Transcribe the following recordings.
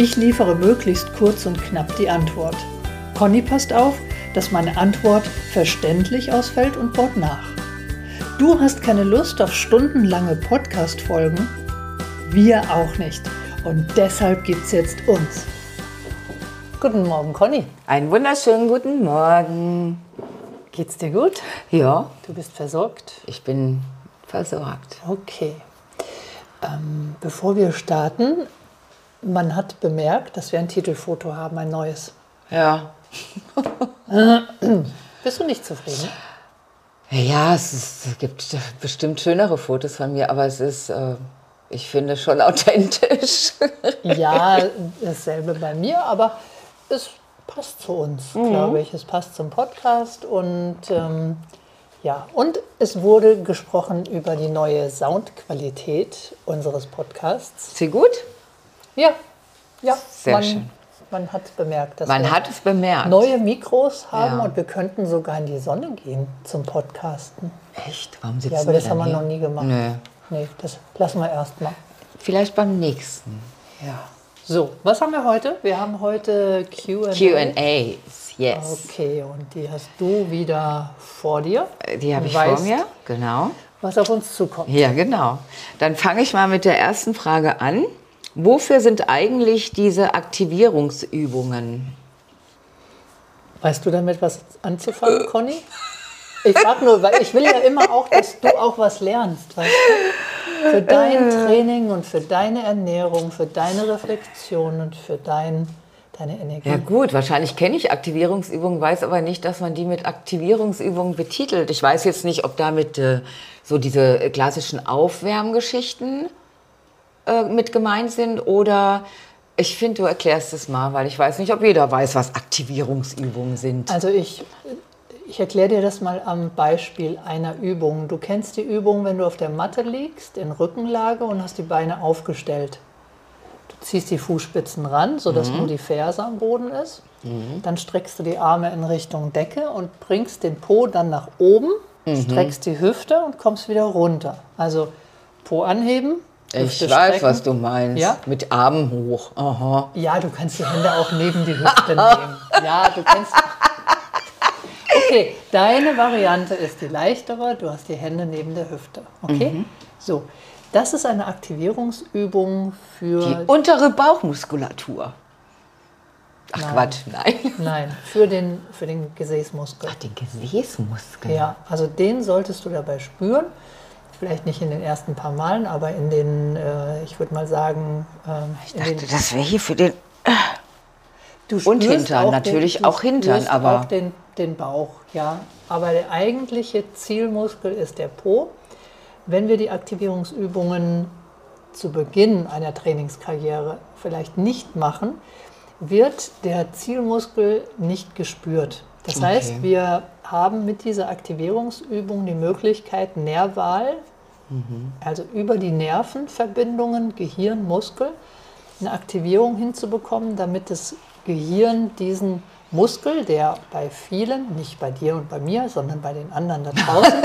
Ich liefere möglichst kurz und knapp die Antwort. Conny passt auf, dass meine Antwort verständlich ausfällt und baut nach. Du hast keine Lust auf stundenlange Podcast-Folgen? Wir auch nicht. Und deshalb gibt's jetzt uns. Guten Morgen, Conny. Einen wunderschönen guten Morgen. Geht's dir gut? Ja, Du bist versorgt? ich bin versorgt. Okay. Ähm, bevor wir starten, man hat bemerkt, dass wir ein Titelfoto haben, ein neues. Ja. Bist du nicht zufrieden? Ja, es, ist, es gibt bestimmt schönere Fotos von mir, aber es ist, äh, ich finde, schon authentisch. Ja, dasselbe bei mir, aber es passt zu uns, glaube ich. Es passt zum Podcast und ähm, ja, und es wurde gesprochen über die neue Soundqualität unseres Podcasts. Sie gut? Ja, ja, Sehr man, schön. man hat bemerkt, dass Man wir hat es bemerkt. neue Mikros haben Ja. und wir könnten sogar in die Sonne gehen zum Podcasten. Echt? Warum sitzen Ja, aber das haben wir hier? noch nie gemacht. Nö. Nee, das lassen wir erst mal. Vielleicht beim nächsten. Ja. So, was haben wir heute? Wir haben heute Q&A. Q&As, yes. Okay, und die hast du wieder vor dir. Die habe ich vor mir, genau. Was auf uns zukommt. Ja, genau. Dann fange ich mal mit der ersten Frage an. Wofür sind eigentlich diese Aktivierungsübungen? Weißt du damit was anzufangen, Conny? Ich frage nur, weil ich will ja immer auch, dass du auch was lernst, weißt du? Für dein Training und für deine Ernährung, für deine Reflexion und für dein, deine Energie. Ja gut, wahrscheinlich kenne ich Aktivierungsübungen, weiß aber nicht, dass man die mit Aktivierungsübungen betitelt. Ich weiß jetzt nicht, ob damit äh, so diese äh, klassischen Aufwärmgeschichten äh, mit gemeint sind oder ich finde, du erklärst es mal, weil ich weiß nicht, ob jeder weiß, was Aktivierungsübungen sind. Also ich, ich erkläre dir das mal am Beispiel einer Übung. Du kennst die Übung, wenn du auf der Matte liegst, in Rückenlage und hast die Beine aufgestellt. Du ziehst die Fußspitzen ran, sodass nur die Ferse am Boden ist. Dann streckst du die Arme in Richtung Decke und bringst den Po dann nach oben, streckst die Hüfte und kommst wieder runter. Also Po anheben. Ich Hüfte weiß, strecken. was du meinst. Ja? Mit Armen hoch. Aha. Ja, du kannst die Hände auch neben die Hüfte nehmen. Ja, du kannst. Okay, deine Variante ist die leichtere. Du hast die Hände neben der Hüfte. Okay? So, das ist eine Aktivierungsübung Die für. untere Bauchmuskulatur. Ach Nein. Quatsch, nein. Nein, für den, für den Gesäßmuskel. Ach, den Gesäßmuskel. Ja, also den solltest du dabei spüren. Vielleicht nicht in den ersten paar Malen, aber in den, äh, ich würde mal sagen, ähm, in dachte, den das wäre hier für den. Du Und Hintern, auch natürlich den, auch Hintern, aber- auch den, den Bauch, ja. Aber der eigentliche Zielmuskel ist der Po. Wenn wir die Aktivierungsübungen zu Beginn einer Trainingskarriere vielleicht nicht machen, wird der Zielmuskel nicht gespürt. Das heißt, wir haben mit dieser Aktivierungsübung die Möglichkeit, nerval, also über die Nervenverbindungen Gehirn, Muskel, eine Aktivierung hinzubekommen, damit das Gehirn diesen Muskel, der bei vielen, nicht bei dir und bei mir, sondern bei den anderen da draußen,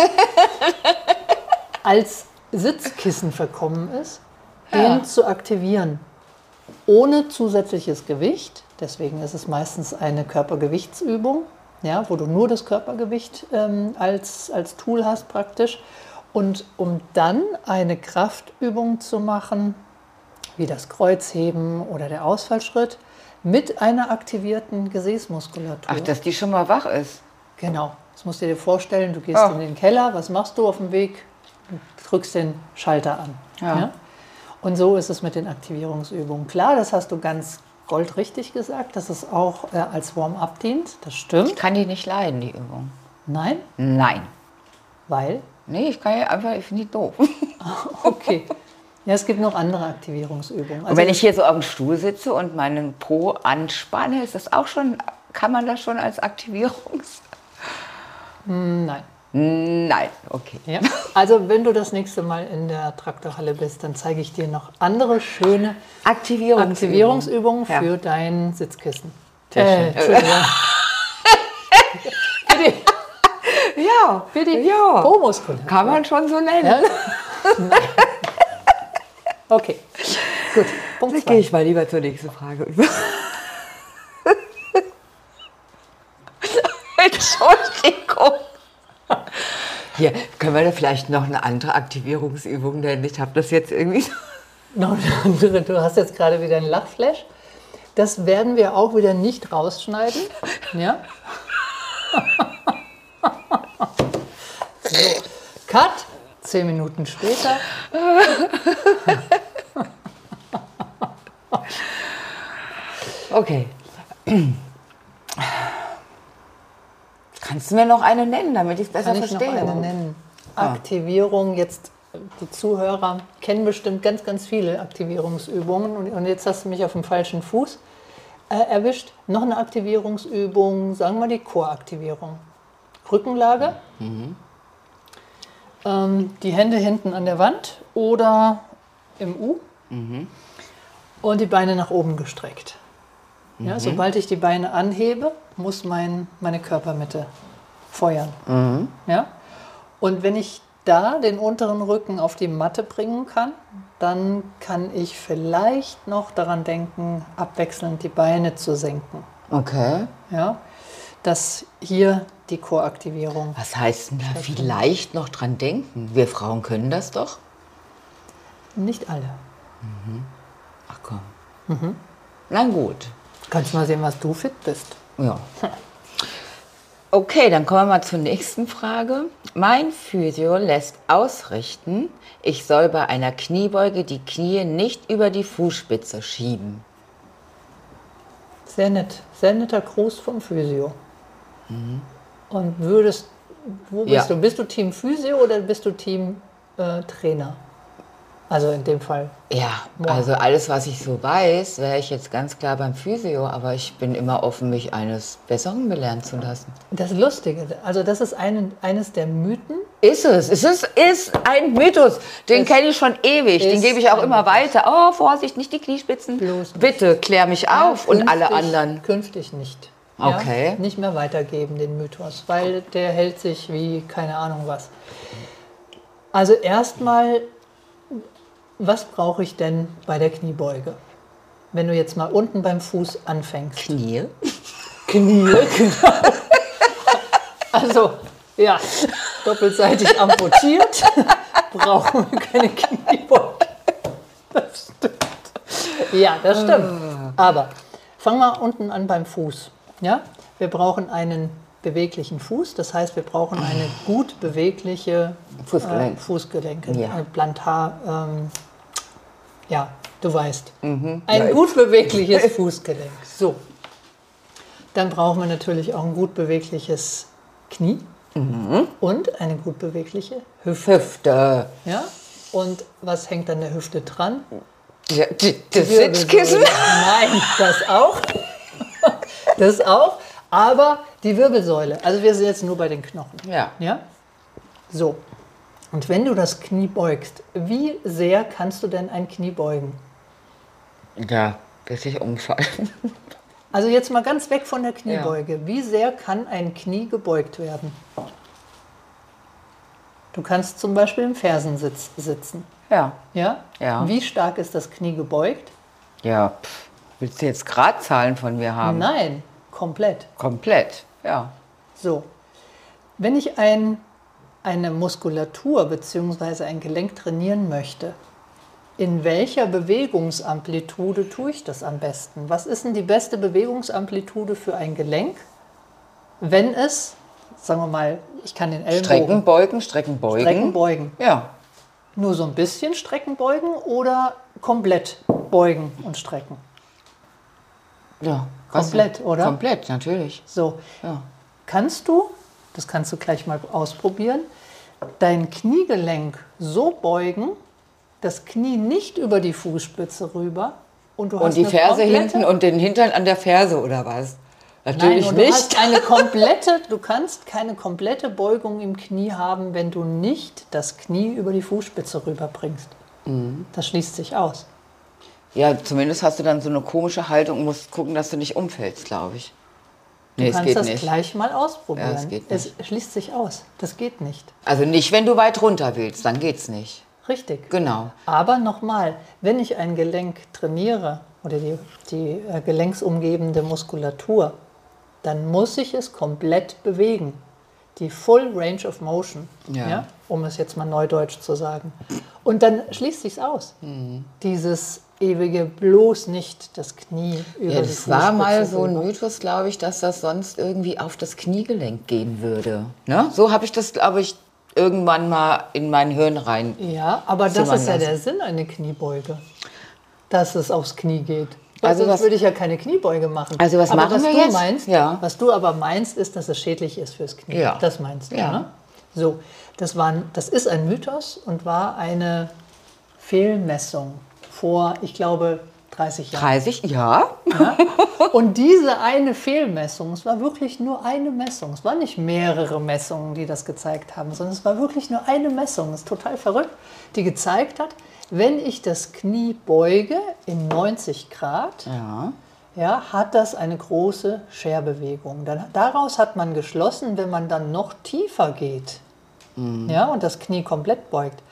als Sitzkissen verkommen ist, den zu aktivieren. Ohne zusätzliches Gewicht. Deswegen ist es meistens eine Körpergewichtsübung, ja, wo du nur das Körpergewicht ähm, als, als Tool hast praktisch. Und um dann eine Kraftübung zu machen, wie das Kreuzheben oder der Ausfallschritt, mit einer aktivierten Gesäßmuskulatur. Ach, dass die schon mal wach ist. Genau. Das musst du dir vorstellen, du gehst Ah. in den Keller, was machst du auf dem Weg? Du drückst den Schalter an. Ja. Und so ist es mit den Aktivierungsübungen. Klar, das hast du ganz goldrichtig gesagt, dass es auch äh, als Warm-up dient. Das Ich stimmt. kann die nicht leiden, die Übung. Nein, Nein. weil, Nee, ich kann ja einfach, ich finde die doof. okay. Ja, es gibt noch andere Aktivierungsübungen. Und Also wenn ich hier so auf dem Stuhl sitze und meinen Po anspanne, ist das auch schon, kann man das schon als Aktivierungs... nein. Nein, okay. Ja. Also wenn du das nächste Mal in der Traktorhalle bist, dann zeige ich dir noch andere schöne Aktivierungsübungen. Aktivierungsübungen Ja. für dein Sitzkissen. Äh, Ja, für die ja. Po-Muskulatur. Kann man schon so nennen. Ja? Okay, gut. Punkt Dann gehe ich mal lieber zur nächsten Frage über. Entschuldigung. Hier, können wir da vielleicht noch eine andere Aktivierungsübung nennen? Ich habe das jetzt irgendwie. Noch eine andere. Du hast jetzt gerade wieder ein Lachflash. Das werden wir auch wieder nicht rausschneiden. Ja? So, Cut. Zehn Minuten später. Okay. Kannst du mir noch eine nennen, damit ich es besser Kann ich noch verstehe? eine nennen? Aktivierung, jetzt die Zuhörer kennen bestimmt ganz, ganz viele Aktivierungsübungen und, und jetzt hast du mich auf dem falschen Fuß äh, erwischt. Noch eine Aktivierungsübung, sagen wir die Choraktivierung. Rückenlage, ähm, die Hände hinten an der Wand oder im U und die Beine nach oben gestreckt. Ja, sobald ich die Beine anhebe, muss mein, meine Körpermitte feuern. Ja? Und wenn ich da den unteren Rücken auf die Matte bringen kann, dann kann ich vielleicht noch daran denken, abwechselnd die Beine zu senken. Okay. Ja? Dass hier die Choraktivierung. Was heißt denn da vielleicht noch dran denken? Wir Frauen können das doch. Nicht alle. Ach komm. Na gut. Kannst mal sehen, was du fit bist. Ja. Okay, dann kommen wir mal zur nächsten Frage. Mein Physio lässt ausrichten, ich soll bei einer Kniebeuge die Knie nicht über die Fußspitze schieben. Sehr nett. Sehr netter Gruß vom Physio. Und würdest, wo bist Ja. du? Bist du Team Physio oder bist du Team äh, Trainer? Also in dem Fall. Ja, also alles, was ich so weiß, wäre ich jetzt ganz klar beim Physio, aber ich bin immer offen, mich eines Besseren belehren zu lassen. Das Lustige, also das ist ein, eines der Mythen. Ist es. Es ist, ist ein Mythos. Den kenne ich schon ewig. Den gebe ich auch immer weiter. Oh, Vorsicht, nicht die Kniespitzen. Bloß nicht. Bitte, klär mich auf und alle Künftig- anderen. Künftig nicht. Okay. Nicht mehr weitergeben, den Mythos, weil der hält sich wie keine Ahnung was. Also erstmal, was brauche ich denn bei der Kniebeuge? Wenn du jetzt mal unten beim Fuß anfängst. Knie. Knie, genau. Also, ja, doppelseitig amputiert, brauchen wir keine Kniebeuge. Das stimmt. Ja, das stimmt. Aber fangen wir unten an beim Fuß. Ja? Wir brauchen einen beweglichen Fuß, das heißt, wir brauchen eine gut bewegliche Fußgelenk. Äh, Fußgelenke, Ja. Plantar, ähm, ja, du weißt. Mhm. Ein gut bewegliches Fußgelenk. So. Dann brauchen wir natürlich auch ein gut bewegliches Knie Mhm. und eine gut bewegliche Hüfte. Hüfte. Ja? Und was hängt an der Hüfte dran? Ja, die- Das. Sitzkissen. Nein, das auch. Das auch. Aber die Wirbelsäule. Also wir sind jetzt nur bei den Knochen. Ja. Ja? So. Und wenn du das Knie beugst, wie sehr kannst du denn ein Knie beugen? Ja, bis ich umfallen. Also jetzt mal ganz weg von der Kniebeuge. Wie sehr kann ein Knie gebeugt werden? Du kannst zum Beispiel im Fersensitz sitzen. Ja. Ja? Ja. Wie stark ist das Knie gebeugt? Ja, pff. willst du jetzt Gradzahlen von mir haben? Nein, komplett. Komplett. Ja. So. Wenn ich ein, eine Muskulatur bzw. ein Gelenk trainieren möchte, in welcher Bewegungsamplitude tue ich das am besten? Was ist denn die beste Bewegungsamplitude für ein Gelenk, wenn es, sagen wir mal, ich kann den Ellenbogen Strecken beugen, Strecken beugen. Strecken beugen. Ja. Nur so ein bisschen Strecken beugen oder komplett beugen und strecken? Ja. Was Komplett, denn? oder? Komplett, natürlich. So, Ja. kannst du, das kannst du gleich mal ausprobieren, dein Kniegelenk so beugen, das Knie nicht über die Fußspitze rüber und du hast Und die eine Ferse komplette- hinten und den Hintern an der Ferse oder was? Nein, Natürlich du nicht. hast eine komplette, du kannst keine komplette Beugung im Knie haben, wenn du nicht das Knie über die Fußspitze rüberbringst. Mhm. Das schließt sich aus. Ja, zumindest hast du dann so eine komische Haltung und musst gucken, dass du nicht umfällst, glaube ich. Du Nee, es kannst das nicht. gleich mal ausprobieren. Ja, es geht es schließt sich aus. Das geht nicht. Also nicht, wenn du weit runter willst, dann geht's nicht. Richtig. Genau. Aber nochmal, wenn ich ein Gelenk trainiere oder die, die äh, gelenksumgebende Muskulatur, dann muss ich es komplett bewegen. Die Full Range of Motion, Ja. um es jetzt mal neudeutsch zu sagen. Und dann schließt sich's aus. Mhm. Dieses ewige bloß nicht das Knie über Ja, die das war mal Fußspitze so ein. Mythos, glaube ich, dass das sonst irgendwie auf das Kniegelenk gehen würde. Ne? So habe ich das, glaube ich, irgendwann mal in mein Hirn rein. Ja, aber das ist ja lassen. der Sinn einer Kniebeuge, dass es aufs Knie geht. Also Also sonst was- würde ich ja keine Kniebeuge machen. Also was aber machen was wir du jetzt? Meinst, Ja. Was du aber meinst, ist, dass es schädlich ist fürs Knie. Ja. Das meinst du, Ja. ne? So, das, war, das ist ein Mythos und war eine Fehlmessung vor, ich glaube, 30 Jahren. 30? Ja. Und diese eine Fehlmessung, es war wirklich nur eine Messung, es waren nicht mehrere Messungen, die das gezeigt haben, sondern es war wirklich nur eine Messung, das ist total verrückt, die gezeigt hat, wenn ich das Knie beuge in 90 Grad, Ja. ja, hat das eine große Scherbewegung. Dann, daraus hat man geschlossen, wenn man dann noch tiefer geht ja, und das Knie komplett beugt,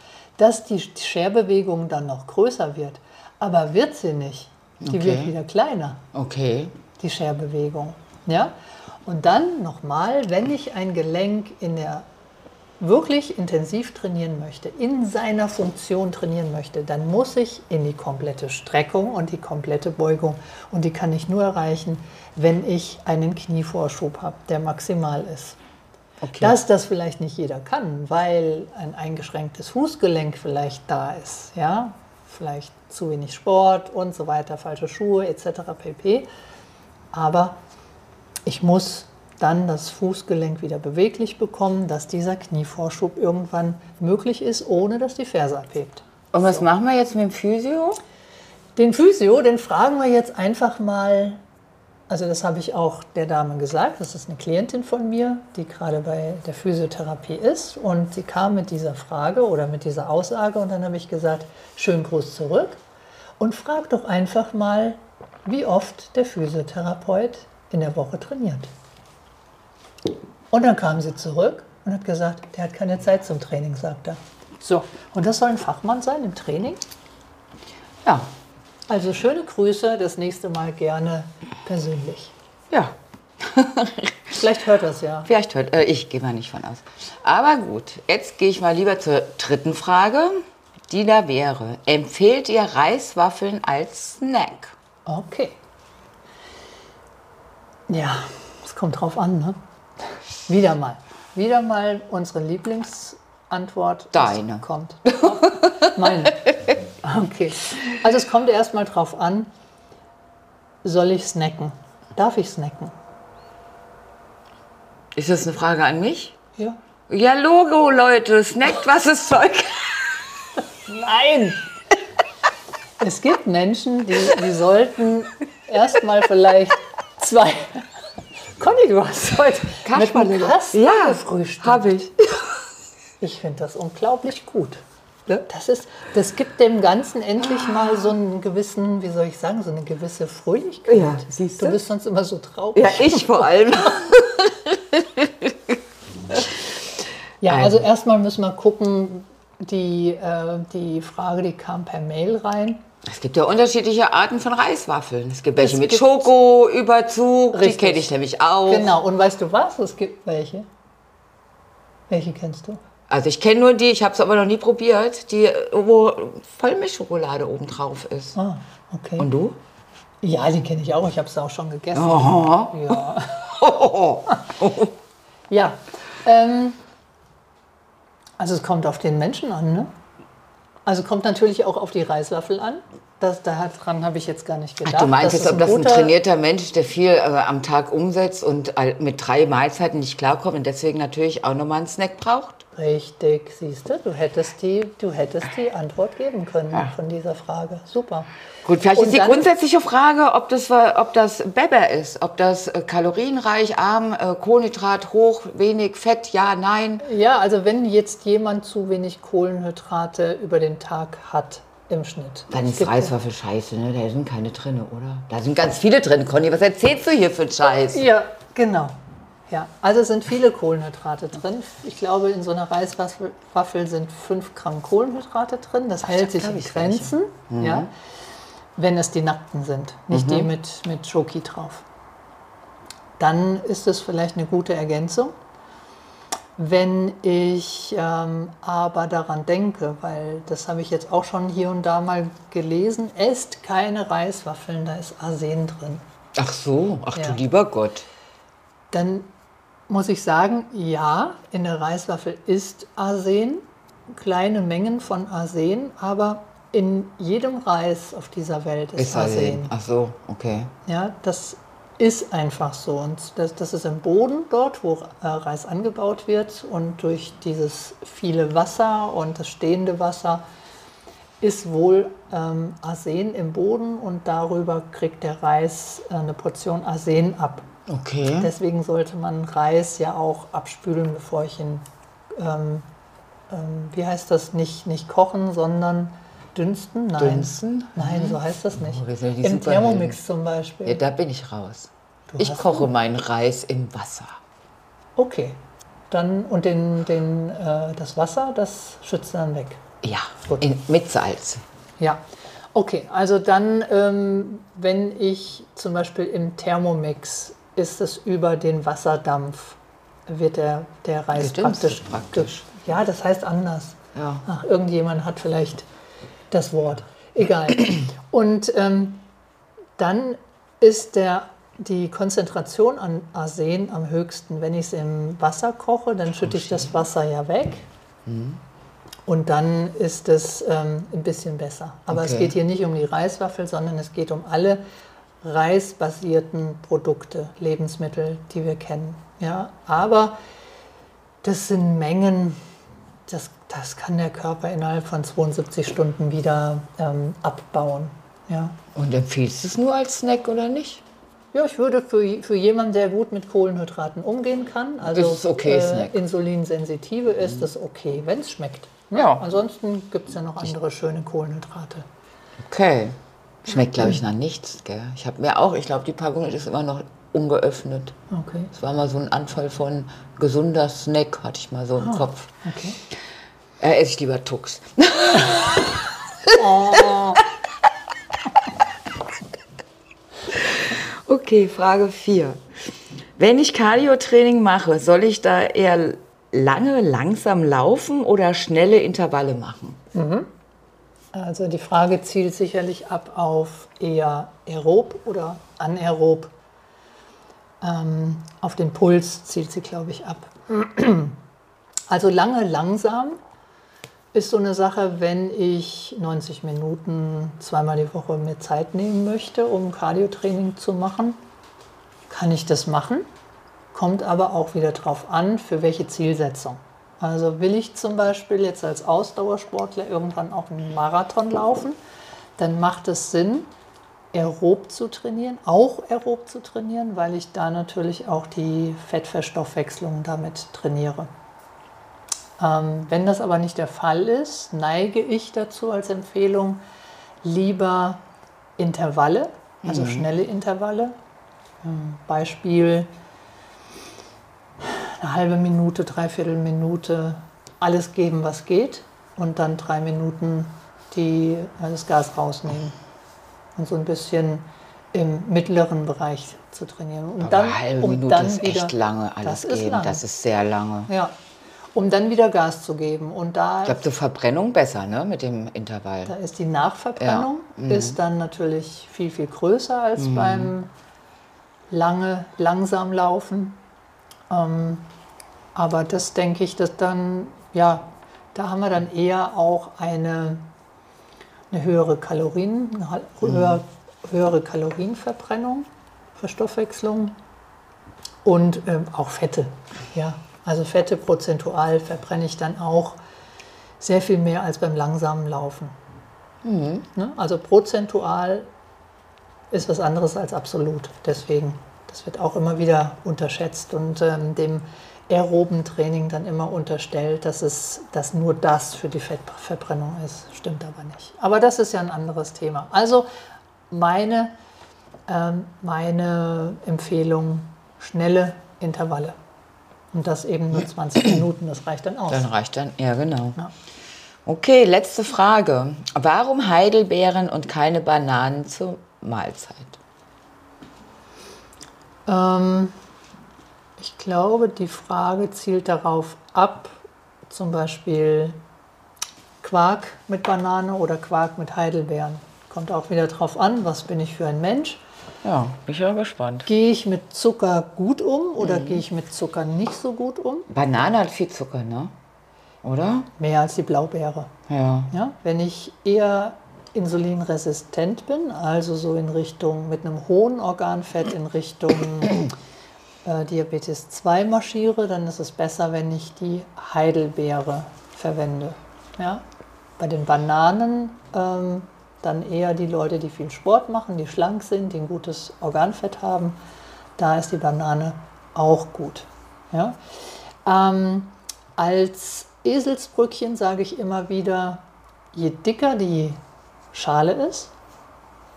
dass die Scherbewegung dann noch größer wird. Aber wird sie nicht. Die Okay. wird wieder kleiner Okay. die Scherbewegung. Ja? Und dann nochmal, wenn ich ein Gelenk in der wirklich intensiv trainieren möchte, in seiner Funktion trainieren möchte, dann muss ich in die komplette Streckung und die komplette Beugung. Und die kann ich nur erreichen, wenn ich einen Knievorschub habe, der maximal ist. Okay. Dass das vielleicht nicht jeder kann, weil ein eingeschränktes Fußgelenk vielleicht da ist, ja, vielleicht zu wenig Sport und so weiter, falsche Schuhe etc. pp. Aber ich muss dann das Fußgelenk wieder beweglich bekommen, dass dieser Knievorschub irgendwann möglich ist, ohne dass die Ferse abhebt. Und was machen wir jetzt mit dem Physio? Den Physio, den fragen wir jetzt einfach mal. Also das habe ich auch der Dame gesagt. Das ist eine Klientin von mir, die gerade bei der Physiotherapie ist. Und sie kam mit dieser Frage oder mit dieser Aussage. Und dann habe ich gesagt, schönen Gruß zurück. Und frag doch einfach mal, wie oft der Physiotherapeut in der Woche trainiert. Und dann kam sie zurück und hat gesagt, der hat keine Zeit zum Training, sagt er. So, und das soll ein Fachmann sein im Training? Ja. Also schöne Grüße, das nächste Mal gerne persönlich. Ja. Vielleicht hört das ja. Vielleicht hört, äh, ich gehe mal nicht von aus. Aber gut, jetzt gehe ich mal lieber zur dritten Frage, die da wäre. Empfehlt ihr Reiswaffeln als Snack? Okay. Ja, es kommt drauf an, ne? Wieder mal. Wieder mal unsere Lieblingsantwort. Deine. Kommt. Meine. Okay. Also es kommt erstmal drauf an, soll ich snacken? Darf ich snacken? Ist das eine Frage an mich? Ja. Ja, Logo, Leute, snackt, was ist Zeug? Nein! Es gibt Menschen, die, die sollten erstmal vielleicht zwei. Conny, du hast heute mit einem Kasten gefrühstückt. habe ich. Ich finde das unglaublich gut. Das, ist, das gibt dem Ganzen endlich mal so einen gewissen, wie soll ich sagen, so eine gewisse Fröhlichkeit. Ja, siehst du? Du bist sonst immer so traurig. Ja, ich vor allem. Ja, also erstmal müssen wir gucken, die, äh, die Frage, die kam per Mail rein. Es gibt ja unterschiedliche Arten von Reiswaffeln. Es gibt welche Es mit gibt- Schoko, Überzug, Richtig. die kenne ich nämlich auch. Genau, und weißt du was? Es gibt welche. Welche kennst du? Also ich kenne nur die, ich habe es aber noch nie probiert, die, wo Vollmilchschokolade oben drauf ist. Ah, okay. Und du? ja, die kenne ich auch. Ich habe es auch schon gegessen. Aha. Ja. ja. Ähm, also es kommt auf den Menschen an, ne? Also kommt natürlich auch auf die Reiswaffel an. Das, daran habe ich jetzt gar nicht gedacht. Ach, du meinst jetzt, ob das ein trainierter Mensch, der viel äh, am Tag umsetzt und all- mit drei Mahlzeiten nicht klarkommt und deswegen natürlich auch nochmal einen Snack braucht? Richtig, siehst du, du hättest die, du hättest die Antwort geben können von dieser Frage. Super. Gut, vielleicht Und ist die grundsätzliche Frage, ob das, ob das Beber ist, ob das äh, kalorienreich, arm, äh, Kohlenhydrat hoch, wenig, Fett, ja, nein. Ja, also wenn jetzt jemand zu wenig Kohlenhydrate über den Tag hat im Schnitt. Dann ist Reiswaffel scheiße, ne? Da sind keine drin, oder? Da sind ganz viele drin, Conny. Was erzählst du hier für Scheiß? Ja, genau. Ja, also sind viele Kohlenhydrate drin. Ich glaube, in so einer Reiswaffel Waffel sind 5 Gramm Kohlenhydrate drin. Das hält sich in. Grenzen, ja, wenn es die nackten sind, nicht die mit, mit Schoki drauf. Dann ist es vielleicht eine gute Ergänzung. Wenn ich ähm, aber daran denke, weil das habe ich jetzt auch schon hier und da mal gelesen, esst keine Reiswaffeln, da ist Arsen drin. Ach so, ach Ja. du lieber Gott. Dann muss ich sagen, ja, in der Reiswaffel ist Arsen, kleine Mengen von Arsen, aber in jedem Reis auf dieser Welt ist, Ist Arsen. Arsen. Ach so, okay. Ja, das ist einfach so. Und das, das ist im Boden dort, wo äh, Reis angebaut wird. Und durch dieses viele Wasser und das stehende Wasser ist wohl ähm, Arsen im Boden und darüber kriegt der Reis äh, eine Portion Arsen ab. Okay. Deswegen sollte man Reis ja auch abspülen, bevor ich ihn, ähm, ähm, wie heißt das, nicht, nicht kochen, sondern dünsten? Nein. Dünsten? Nein, so heißt das nicht. Oh, Im Superhelden. Thermomix zum Beispiel. Ja, da bin ich raus. Ich hast koche meinen Reis im Wasser. Okay. Dann, und den, den, äh, das Wasser, das schützt dann weg. Ja, Gut. in, mit Salz. Ja. Okay, also dann, ähm, wenn ich zum Beispiel im Thermomix ist es über den Wasserdampf, wird der, der Reis Gedünstet praktisch. praktisch. Ja, das heißt anders. Ja. Ach, irgendjemand hat vielleicht das Wort. Egal. Und ähm, dann ist der, die Konzentration an Arsen am höchsten. Wenn ich es im Wasser koche, dann schütte ich das Wasser ja weg. Und dann ist es ähm, ein bisschen besser. Aber es Okay. geht hier nicht um die Reiswaffel, sondern es geht um alle reisbasierten Produkte, Lebensmittel, die wir kennen. Ja, aber das sind Mengen, das, das kann der Körper innerhalb von 72 Stunden wieder ähm, abbauen. Ja. Und empfiehlst du es nur als Snack oder nicht? Ja, ich würde für, für jemanden, der gut mit Kohlenhydraten umgehen kann, also Das ist okay, äh, Snack. Mhm. insulinsensitive ist das okay, wenn es schmeckt. Ne? Ja. Ansonsten gibt es ja noch andere schöne Kohlenhydrate. Okay. Schmeckt, glaube ich, nach nichts. Gell? Ich habe mir auch, ich glaube, die Packung ist immer noch ungeöffnet. Okay. Es war mal so ein Anfall von gesunder Snack, hatte ich mal so im Kopf. okay. Äh, esse ich lieber Tux. Okay, Frage 4. Wenn ich Cardio-Training mache, soll ich da eher lange, langsam laufen oder schnelle Intervalle machen? Also die Frage zielt sicherlich ab auf eher aerob oder anaerob. Ähm, auf den Puls zielt sie, glaube ich, ab. Also lange, langsam ist so eine Sache, wenn ich 90 Minuten zweimal die Woche mir Zeit nehmen möchte, um Cardiotraining zu machen, kann ich das machen. Kommt aber auch wieder drauf an, für welche Zielsetzung. Also will ich zum Beispiel jetzt als Ausdauersportler irgendwann auch einen Marathon laufen, dann macht es Sinn, aerob zu trainieren, auch aerob zu trainieren, weil ich da natürlich auch die Fettverstoffwechslung damit trainiere. Ähm, wenn das aber nicht der Fall ist, neige ich dazu als Empfehlung lieber Intervalle, also schnelle Intervalle. Ähm, Beispiel eine halbe Minute, dreiviertel Minute alles geben, was geht und dann drei Minuten die, äh, das Gas rausnehmen und so ein bisschen im mittleren Bereich zu trainieren. Und Aber eine halbe um Minute dann ist echt lange alles das ist geben. lang. Das ist sehr lange. Ja, um dann wieder Gas zu geben. Und da, Ich glaube, zur Verbrennung besser, ne, mit dem Intervall. da ist die Nachverbrennung Mhm. ist dann natürlich viel, viel größer als beim lange, langsam Laufen. Ähm, aber das denke ich, dass dann, ja, da haben wir dann eher auch eine eine höhere Kalorien, eine höher, höhere Kalorienverbrennung, Verstoffwechslung und ähm, auch Fette. Ja, also Fette prozentual verbrenne ich dann auch sehr viel mehr als beim langsamen Laufen. Mhm. Ne? Also prozentual ist was anderes als absolut. Deswegen, das wird auch immer wieder unterschätzt und ähm, dem aeroben Training dann immer unterstellt, dass es dass nur das für die Fettverbrennung ist. Stimmt aber nicht. Aber das ist ja ein anderes Thema. Also meine, ähm, meine Empfehlung, schnelle Intervalle. Und das eben nur 20 Minuten, das reicht dann aus. Dann reicht dann, ja genau. Ja. Okay, letzte Frage. Warum Heidelbeeren und keine Bananen zur Mahlzeit? Ähm, ich glaube, die Frage zielt darauf ab, zum Beispiel Quark mit Banane oder Quark mit Heidelbeeren. Kommt auch wieder darauf an, was bin ich für ein Mensch. Ja, bin ich ja gespannt. Gehe ich mit Zucker gut um oder mhm. gehe ich mit Zucker nicht so gut um? Banane hat viel Zucker, ne? Oder? Mehr als die Blaubeere. Ja. ja. Wenn ich eher insulinresistent bin, also so in Richtung mit einem hohen Organfett in Richtung äh, Diabetes 2 marschiere, dann ist es besser, wenn ich die Heidelbeere verwende. Ja? Bei den Bananen ähm, dann eher die Leute, die viel Sport machen, die schlank sind, die ein gutes Organfett haben. Da ist die Banane auch gut. Ja? Ähm, als Eselsbrückchen sage ich immer wieder, je dicker die Schale ist,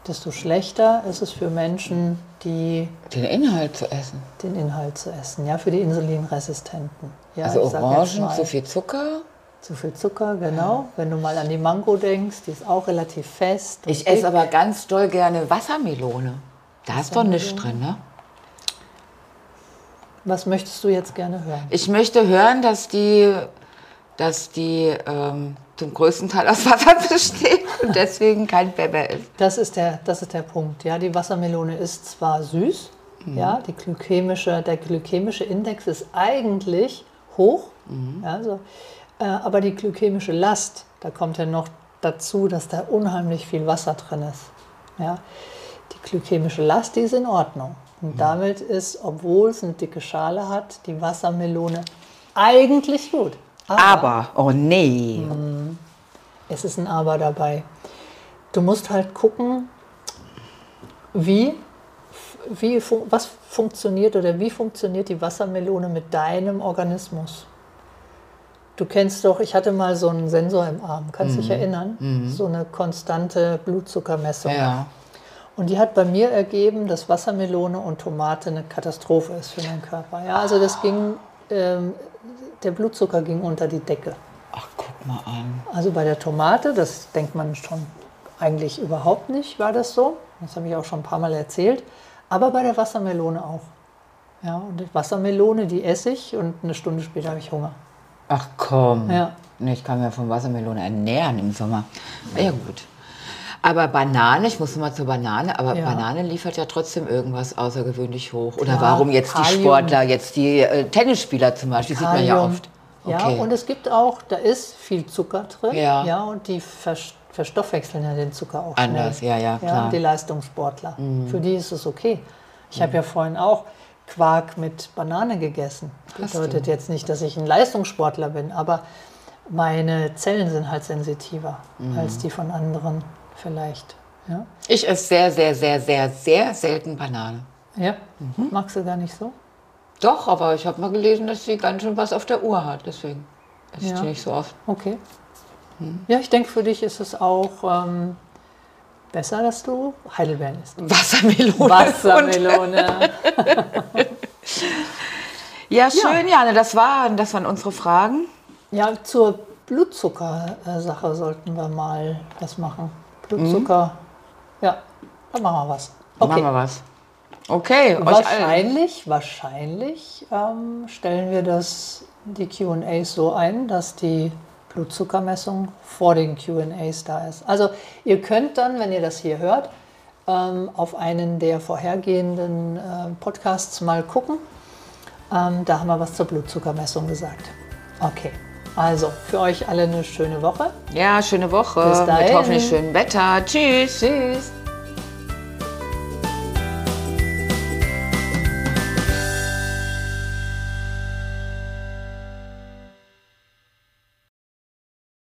desto schlechter ist es für Menschen, die den Inhalt zu essen. Den Inhalt zu essen, ja, für die Insulinresistenten. Ja, also Orangen, zu viel Zucker? Zu viel Zucker, genau. Ja. Wenn du mal an die Mango denkst, die ist auch relativ fest. Ich esse aber ganz doll gerne Wassermelone. Da ist doch nichts drin, ne? Was möchtest du jetzt gerne hören? Ich möchte hören, dass die, dass die ähm, zum größten Teil aus Wasser besteht und deswegen kein Pfeffer ist. Das ist der, das ist der Punkt. Ja, die Wassermelone ist zwar süß, mhm. ja, die glykämische, der glykämische Index ist eigentlich hoch, mhm. ja, so, äh, aber die glykämische Last, da kommt ja noch dazu, dass da unheimlich viel Wasser drin ist. Ja. Die glykämische Last, die ist in Ordnung. Und mhm. damit ist, obwohl es eine dicke Schale hat, die Wassermelone eigentlich gut. Aber, oh nee. Hm, es ist ein Aber dabei. Du musst halt gucken, wie, wie, was funktioniert oder wie funktioniert die Wassermelone mit deinem Organismus. Du kennst doch, ich hatte mal so einen Sensor im Arm, kannst mhm. dich erinnern? Mhm. So eine konstante Blutzuckermessung. Ja. Und die hat bei mir ergeben, dass Wassermelone und Tomate eine Katastrophe ist für meinen Körper. Ja, also das ging ähm, der Blutzucker ging unter die Decke. Ach, guck mal an. Also bei der Tomate, das denkt man schon eigentlich überhaupt nicht, war das so. Das habe ich auch schon ein paar Mal erzählt. Aber bei der Wassermelone auch. Ja, und die Wassermelone, die esse ich und eine Stunde später habe ich Hunger. Ach komm. Ja. Ich kann mir von Wassermelone ernähren im Sommer. Ja gut. Aber Banane, ich muss mal zur Banane, aber ja. Banane liefert ja trotzdem irgendwas außergewöhnlich hoch. Oder Klar, warum jetzt Kalium. die Sportler, jetzt die äh, Tennisspieler zum Beispiel, Kalium. sieht man ja oft. Okay. Ja, und es gibt auch, da ist viel Zucker drin. Ja. ja und die verstoffwechseln ja den Zucker auch schnell. Anders, ja, ja, klar. Ja, die Leistungssportler. Mhm. Für die ist es okay. Ich mhm. habe ja vorhin auch Quark mit Banane gegessen. Das bedeutet jetzt nicht, dass ich ein Leistungssportler bin, aber meine Zellen sind halt sensitiver mhm. als die von anderen vielleicht. Ja? Ich esse sehr, sehr, sehr, sehr, sehr selten Banane. Ja? Mhm. Magst du gar nicht so? Doch, aber ich habe mal gelesen, dass sie ganz schön was auf der Uhr hat. Deswegen esse ja. ich nicht so oft. Okay. Hm. Ja, ich denke, für dich ist es auch ähm, besser, dass du Heidelbeeren isst. Wassermelone. Wassermelone. ja, schön, ja. Jane. Das, war, das waren unsere Fragen. Ja, zur Blutzucker-Sache sollten wir mal was machen. Blutzucker. Mhm. Ja, dann machen wir was. Okay. Machen wir was. Okay. Wahrscheinlich, wahrscheinlich ähm, stellen wir das, die QAs so ein, dass die Blutzuckermessung vor den QAs da ist. Also ihr könnt dann, wenn ihr das hier hört, ähm, auf einen der vorhergehenden äh, Podcasts mal gucken. Ähm, da haben wir was zur Blutzuckermessung gesagt. Okay. Also, für euch alle eine schöne Woche. Ja, schöne Woche. Bis dahin. Mit hoffentlich schönem Wetter. Tschüss. Tschüss.